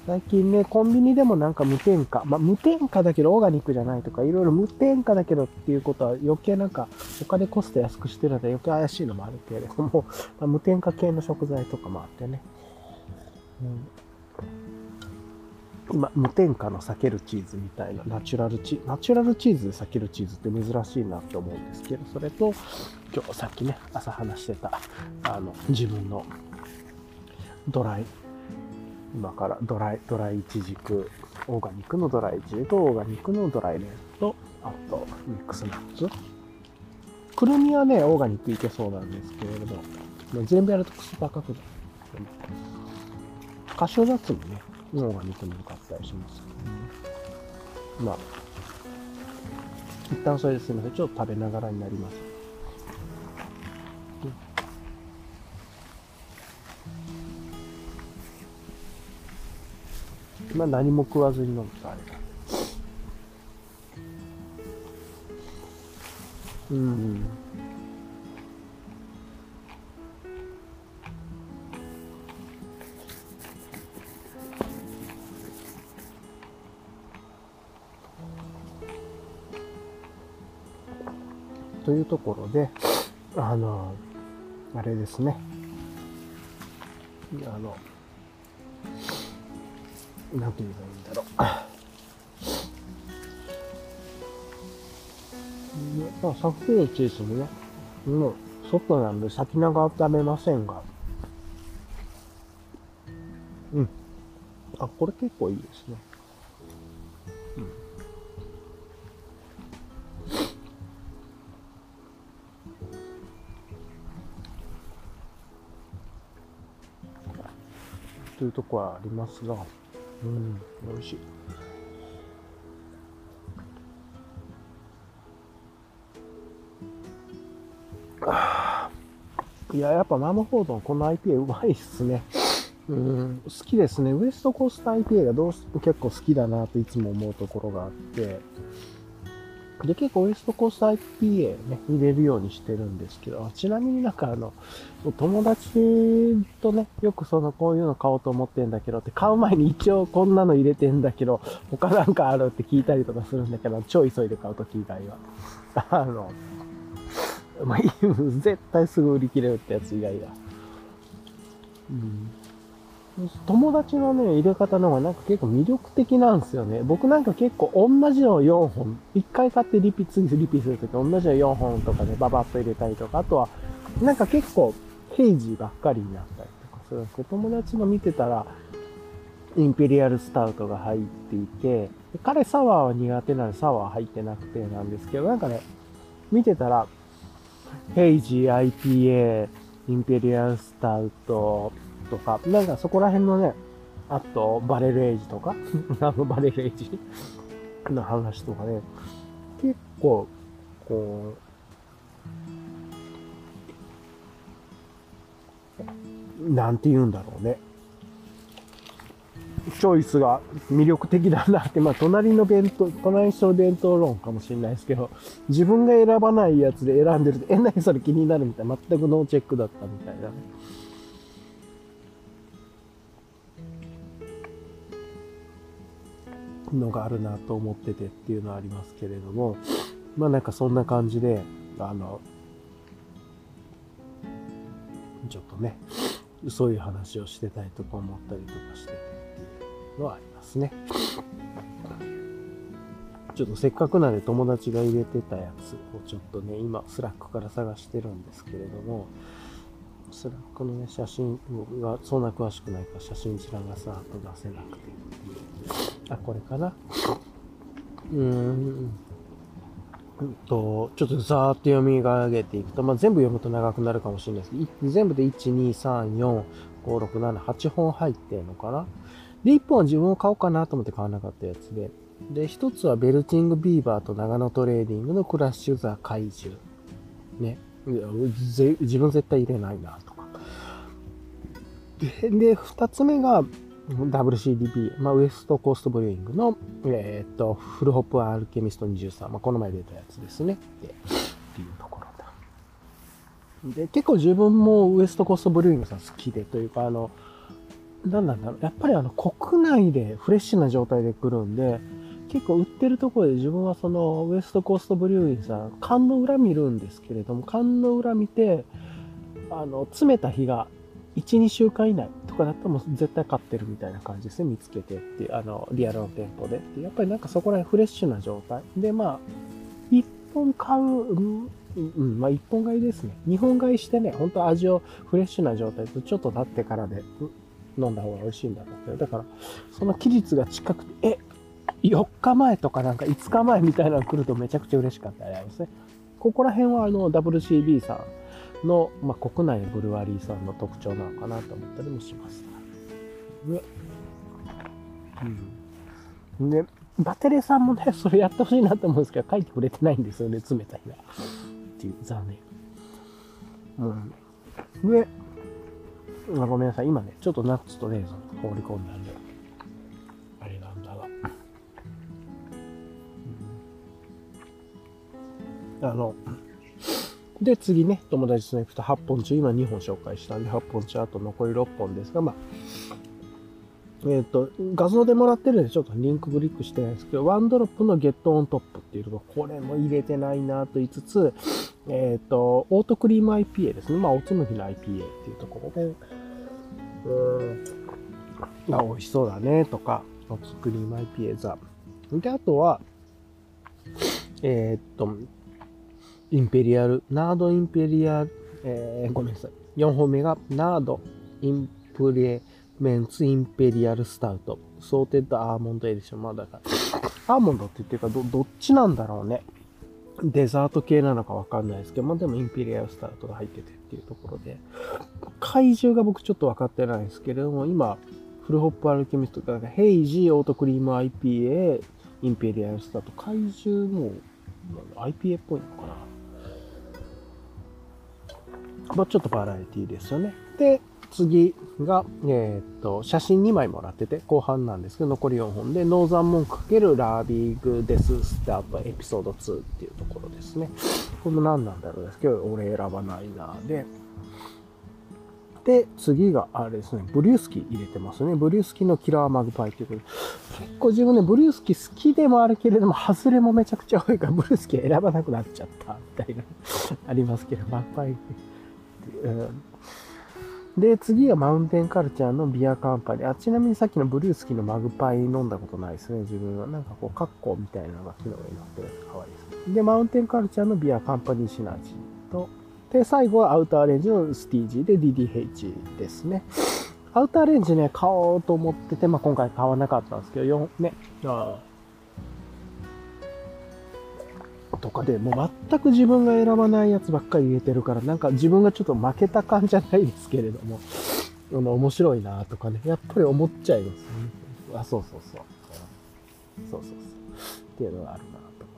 最近ね、コンビニでもなんか無添加、まあ、無添加だけどオーガニックじゃないとか、いろいろ無添加だけどっていうことは余計なんかお金コスト安くしてるので余計怪しいのもあるけれども、まあ、無添加系の食材とかもあってね。うん、今、無添加の避けるチーズみたいな、ナチュラルチナチュラルチーズで避けるチーズって珍しいなって思うんですけど、それと、今日さっきね、朝話してた、あの、自分のドライ今からドライ、ドライイチジク、オーガニックのドライイチジクオーガニックのドライレンと、あとミックスナッツ。くるみはね、オーガニックいけそうなんですけれども、も全部やるとクソ高くなる。カシューナッツもね、オーガニックに向かったりしますけどね。まあ、一旦それですみません。ちょっと食べながらになります。まあ何も食わずに飲むとあれだ。うん。というところで、あの、あれですね。あの、なんて言えばいいんだろう。まあ、さっきのチーズもね、もう、外なんで先長は食べませんが、うん。あ、これ結構いいですね。というとこはありますが、うん、美味しい。いや、やっぱマムフォードのこの IPA うまいっすね。うん、好きですね。ウエストコースト IPA がどうし結構好きだなといつも思うところがあって、で、結構ウエストコース IPA ね、入れるようにしてるんですけど、ちなみになんかあの、友達とね、よくその、こういうの買おうと思ってんだけどって、買う前に一応こんなの入れてんだけど、他なんかあるって聞いたりとかするんだけど、超急いで買うとき以外は。あの、まあ、絶対すぐ売り切れるってやつ以外は。うん。友達のね、入れ方の方がなんか結構魅力的なんですよね。僕なんか結構同じの4本、1回買ってリピ、次リピするとき同じの4本とかでババッと入れたりとか、あとは、なんか結構ヘイジーばっかりになったりとかするんですけど、友達の見てたら、インペリアルスタウトが入っていて、で彼サワーは苦手なのでサワー入ってなくてなんですけど、なんかね、見てたら、ヘイジー IPA、インペリアルスタウトとか、なんかそこら辺のね、あと、バレルエイジとか、あのバレルエイジの話とかね、結構、こう、なんて言うんだろうね。チョイスが魅力的だなって、まあ、隣の弁当、隣の人の弁当論かもしれないですけど、自分が選ばないやつで選んでると、え、何それ気になるみたいな、全くノーチェックだったみたいな。のがあるなと思っててっていうのはありますけれども、まあなんかそんな感じで、あの、ちょっとね、そういう話をしてたりとか思ったりとかしててっていうのはありますね。ちょっとせっかくなんで友達が入れてたやつをちょっとね、今スラックから探してるんですけれども、スラックのね、写真がそんな詳しくないから写真一覧がさーっと出せなくてっていう。あ、これかな。うーん。と、ちょっとざーっと読み上げていくと、まあ、全部読むと長くなるかもしれないですけど、全部で1、2、3、4、5、6、7、8本入ってんのかな。で、1本は自分を買おうかなと思って買わなかったやつで、で、1つはベルティングビーバーと長野トレーディングのクラッシュザ怪獣。ね。自分絶対入れないなとか。で、で2つ目が、WCDB、まあ、ウエストコーストブリューイングの、えーっと、フルホップアルケミスト23、まあ、この前出たやつですね。で、っていうところだ。で、結構自分もウエストコーストブリューイングさん好きで、というか、あの、なんなんだろう、やっぱりあの、国内でフレッシュな状態で来るんで、結構売ってるところで自分はそのウエストコーストブリューイングさん、缶の裏見るんですけれども、缶の裏見て、あの、詰めた日が1、2週間以内かだったらもう絶対買ってるみたいな感じですね。見つけてっていう、あの、リアルの店舗でって。やっぱりなんかそこら辺フレッシュな状態。で、まあ、1本買う、うん、うん、まあ1本買いですね。2本買いしてね、本当味をフレッシュな状態とちょっと経ってからでうん飲んだ方が美味しいんだろう、だから、その期日が近くて、え、4日前とかなんか5日前みたいなの来るとめちゃくちゃ嬉しかったりありますね。ここら辺はあの WCB さんの、まあ、国内のブルワリーさんの特徴なのかなと思ったりもします。ね。うん。で、バテレさんもね、それやってほしいなと思うんですけど、書いてくれてないんですよね、冷たいな。っていう、残念。うん。で、あごめんなさい、今ね、ちょっとナッツとレーズン放り込んだんで、あれなんだが。うんあの、で、次ね、友達と行くと8本中、今2本紹介したんで、8本中、あと残り6本ですが、まあ、えっ、と、画像でもらってるんで、ちょっとリンククリックしてないんですけど、ワンドロップのゲットオントップっていうところ、これも入れてないなと言いつつ、えっ、と、オートクリーム IPA ですね。まあ、おつむぎの IPA っていうところで、うーん、あ、美味しそうだね、とか、オートクリーム IPA ザ。で、あとは、えっ、と、インペリアル、ナードインペリアル、えーごめんなさい。4本目が、ナードインプレメンツインペリアルスタウト。ソーテッドアーモンドエディション。まあだから、アーモンドって言ってるか、ど、どっちなんだろうね。デザート系なのかわかんないですけど、まあでもインペリアルスタウトが入っててっていうところで、怪獣が僕ちょっと分かってないですけれども、今、フルホップアルケミストとか、 hazy、oat cream IPA、imperial stout、怪獣も IPA っぽいのかな。まちょっとバラエティですよね。で、次が、えー、っと、写真2枚もらってて、後半なんですけど、残り4本で、ノーザンモンク×ラービーグ death stout エピソード2っていうところですね。この何なんだろうですけど、俺選ばないなで、で、次が、あれですね、ブリュースキー入れてますね。ブリュースキーのキラーマグパイということで、結構自分ね、ブリュースキー好きでもあるけれども、外れもめちゃくちゃ多いから、ブリュースキー選ばなくなっちゃった、みたいな、ありますけど、マグパイ、うで、次がマウンテンカルチャーのビアカンパニー。あ、ちなみにさっきのブルースキーのマグパイ飲んだことないですね、自分は。なんかこう、カッコみたいなのが木の上に乗ってるやつ可愛いですね。で、マウンテンカルチャーのビアカンパニーシナジーと、で、最後はアウターレンジのスティージーで DDH ですね。アウターレンジね、買おうと思ってて、まあ、今回買わなかったんですけど、4、ね、あとかで、もう全く自分が選ばないやつばっかり入れてるから、なんか自分がちょっと負けた感じじゃないですけれども、あ、面白いなとかね、やっぱり思っちゃいますね。あ、そうそうそう。そうそうそう。っていうのがあるなと思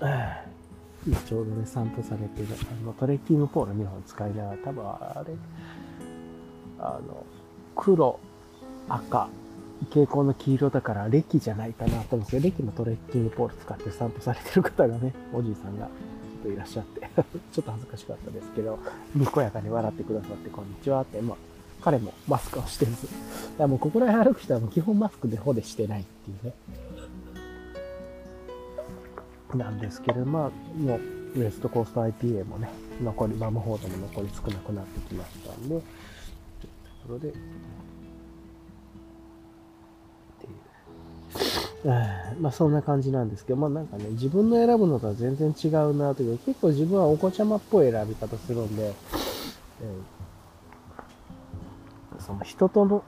います。今ちょうどね、散歩されてる、あの、トレッキングポール2本使いながら、多分あれ、あの、黒、赤、蛍光の黄色だからレキじゃないかなと思うんですけど、レキのトレッキングポール使って散歩されてる方がね、おじいさんがちょっといらっしゃって ちょっと恥ずかしかったですけど、にこやかに笑ってくださって、こんにちはって、まあ、彼もマスクをしてるんです。いやもうここら辺歩く人はもう基本マスクでほでしてないっていうね。なんですけど、まあ、もうウエストコースト IPA もね、残り、マムホードも残り少なくなってきましたんで、というところで、まあそんな感じなんですけど、まあなんかね、自分の選ぶのとは全然違うなという、結構自分はお子ちゃまっぽい選び方するんで、えー、その人との、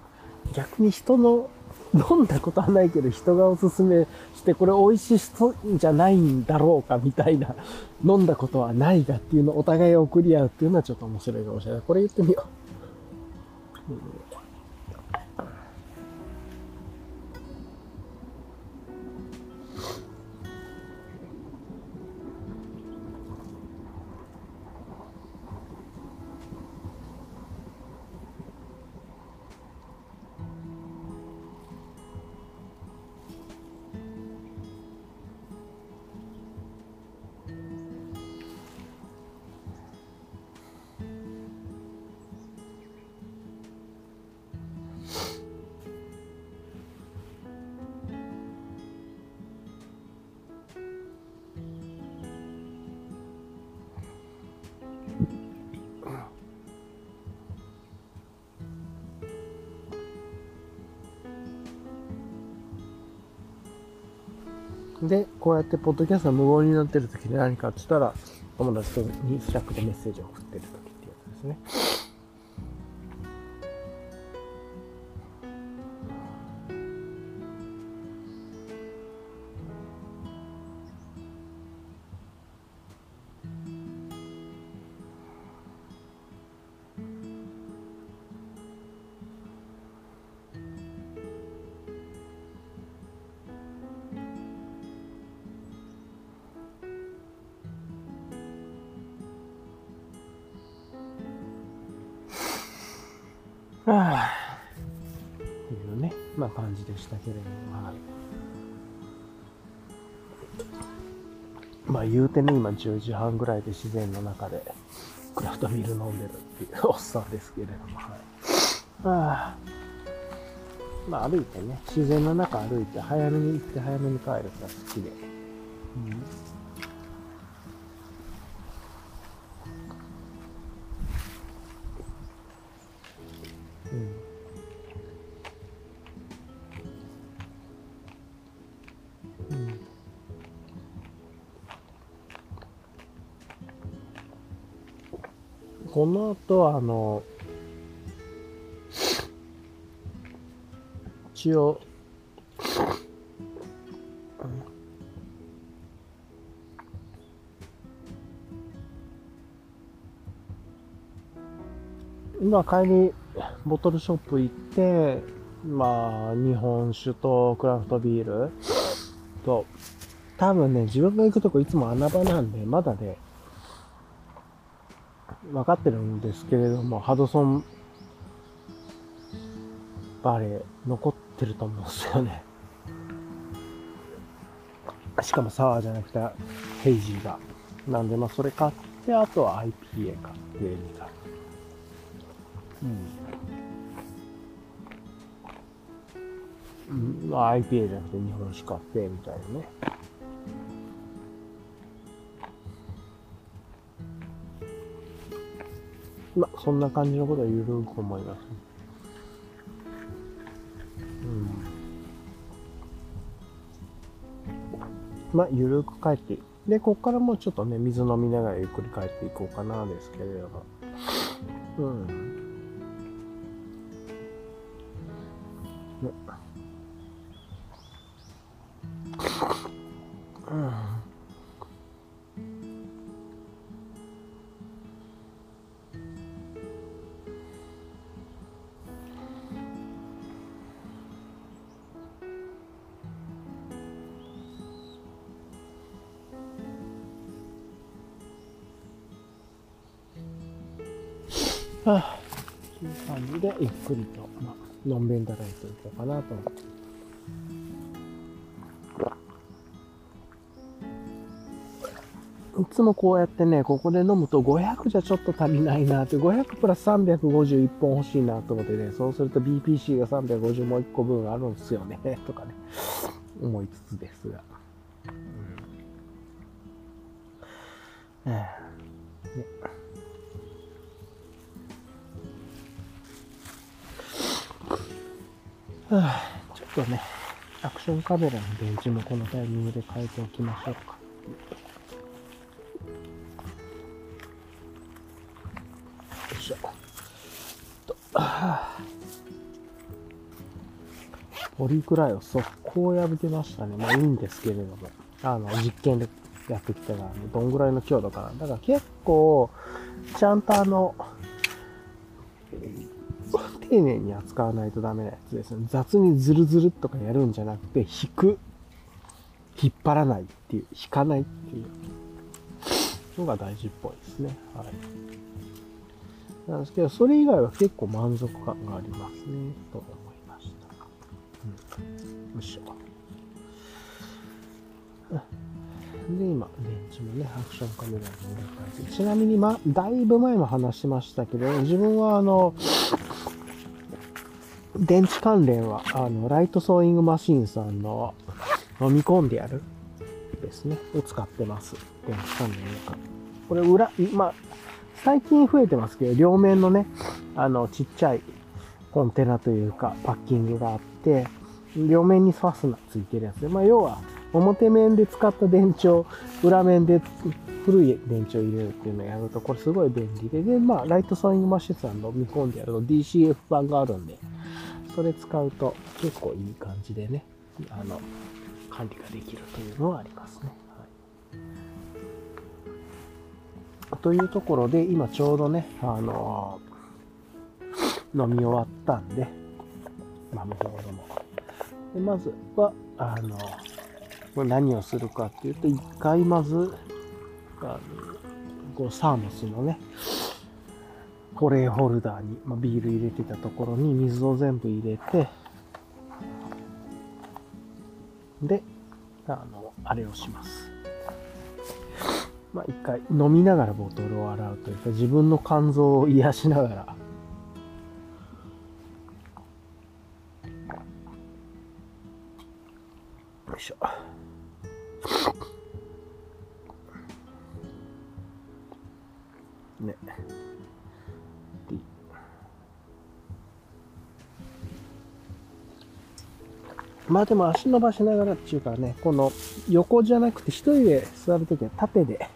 逆に人の飲んだことはないけど人がおすすめしてこれ美味しそうじゃないんだろうかみたいな飲んだことはないがっていうのをお互い送り合うっていうのはちょっと面白いかもしれない。これ言ってみよう。で、こうやってポッドキャストが無言になってる時で何かって言ったら、友達とにスラックでメッセージを送ってる時っていうやつですね。たけれども、はい。まあ言うてね、今10時半ぐらいで自然の中でクラフトビール飲んでるっていう おっさんですけれども、はい。あ、まあ歩いてね、自然の中歩いて早めに行って早めに帰るのが好きで。うんこの後、あの、一応、今帰り、ボトルショップ行って、まあ、日本酒とクラフトビールと、多分ね、自分が行くとこいつも穴場なんで、まだね、分かってるんですけれども、ハドソンバレー残ってると思うんですよね。しかもサワーじゃなくてヘイジーが。なんで、まあそれ買って、あとは IPA 買ってみたいな。うん。うん、IPA じゃなくて日本酒買ってみたいなね。まあ、そんな感じのことはゆるく思います、うん。まあ、ゆるく帰って、で、こっからもうちょっとね、水飲みながらゆっくり帰っていこうかな、ですけれども。うん。ね。うん。はあ、いう感じで、ゆっくりと、まあのんべんだらいといこうかなと思って。いつもこうやってね、ここで飲むと500じゃちょっと足りないなって、500プラス351本欲しいなと思ってね、そうすると BPC が350もう1個分あるんですよね、とかね、思いつつですが。うん、ええねはあ、ちょっとね、アクションカメラの電池もこのタイミングで変えておきましょうか。よいしょ。と、ポリクライを速攻破けましたね。まあいいんですけれども。あの、実験でやってきたら、どんぐらいの強度かな。だから結構、ちゃんとあの、丁寧に扱わないとダメなやつですね。雑にズルズルとかやるんじゃなくて、引く。引っ張らないっていう、引かないっていうのが大事っぽいですね。はい。なんですけど、それ以外は結構満足感がありますね、と思いました。うん。よいしょ。で、今、電池もね、アクションカメラに入れ替えて、ちなみに、ま、だいぶ前も話しましたけど、自分はあの、電池関連は、あの、ライトソーイングマシンさんの飲み込んでやるですね、を使ってます。電池関連のこれ裏、まあ、最近増えてますけど、両面のね、あの、ちっちゃいコンテナというか、パッキングがあって、両面にファスナーついてるやつで、まあ、要は、表面で使った電池を裏面で古い電池を入れるっていうのをやると、これすごい便利で、で、まあ、ライトソーイングマシンさんの見込んでやると DCF 版があるんで、それ使うと結構いい感じでね、あの、管理ができるというのはありますね。はい、というところで、今ちょうどね、あの飲み終わったんで、まあ、向こうでも。でまずは、あの、これ何をするかっていうと、一回まず、あの、こうサーモスのね、トレイホルダーに、まあ、ビール入れてたところに水を全部入れて、で、あの、あれをします。まあ、一回飲みながらボトルを洗うというか、自分の肝臓を癒しながら、よいしょ。まあでも足伸ばしながらっていうかね、この横じゃなくて一人で座るときは縦で、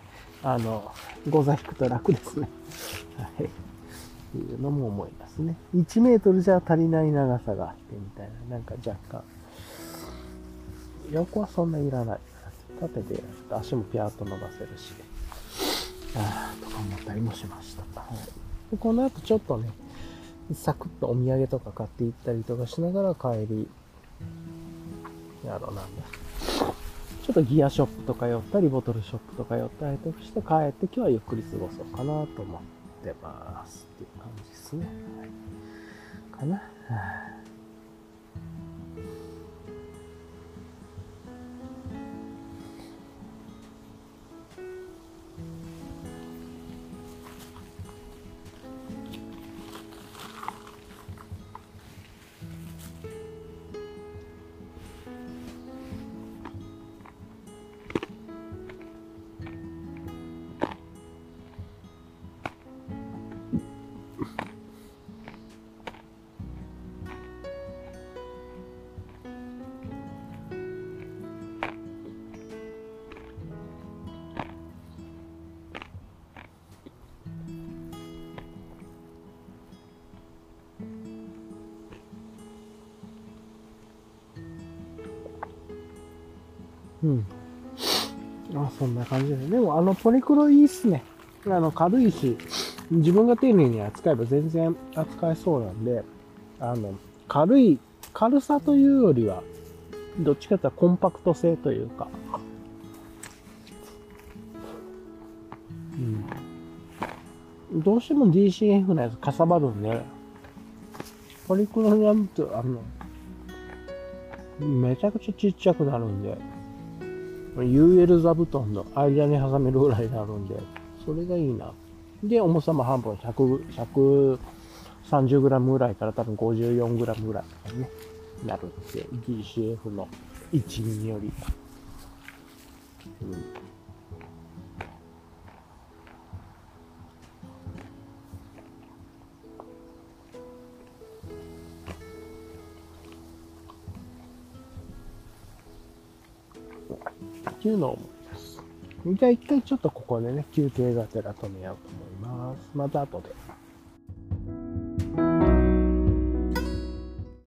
あの、ゴザ引くと楽ですね。はい。っていうのも思いますね。1メートルじゃ足りない長さがあってみたいな、なんか若干。横はそんないらない。縦で足もピャーっと伸ばせるし。ああ、とか思ったりもしました。はい、でこの後ちょっとね、サクッとお土産とか買っていったりとかしながら帰り、やろうなんだ。ちょっとギアショップとか寄ったり、ボトルショップとか寄ったりとかして帰って今日はゆっくり過ごそうかなと思ってますっていう感じですね。はい、かな。うん。あ、そんな感じで。でも、あの、ポリクロいいっすね。あの、軽いし、自分が丁寧に扱えば全然扱えそうなんで、あの、軽い、軽さというよりは、どっちかというとコンパクト性というか、うん。どうしても DCF のやつかさばるんで、ポリクロにやると、あの、めちゃくちゃちっちゃくなるんで、UL 座布団の間に挟めるぐらいになるんで、それがいいな。で、重さも半分100、130g ぐらいから多分 54g ぐらいとかね、なるって、DCF の一味より。うんっていうのを思います。じゃあ一回ちょっとここでね、休憩がてら止めようと思います。また後で。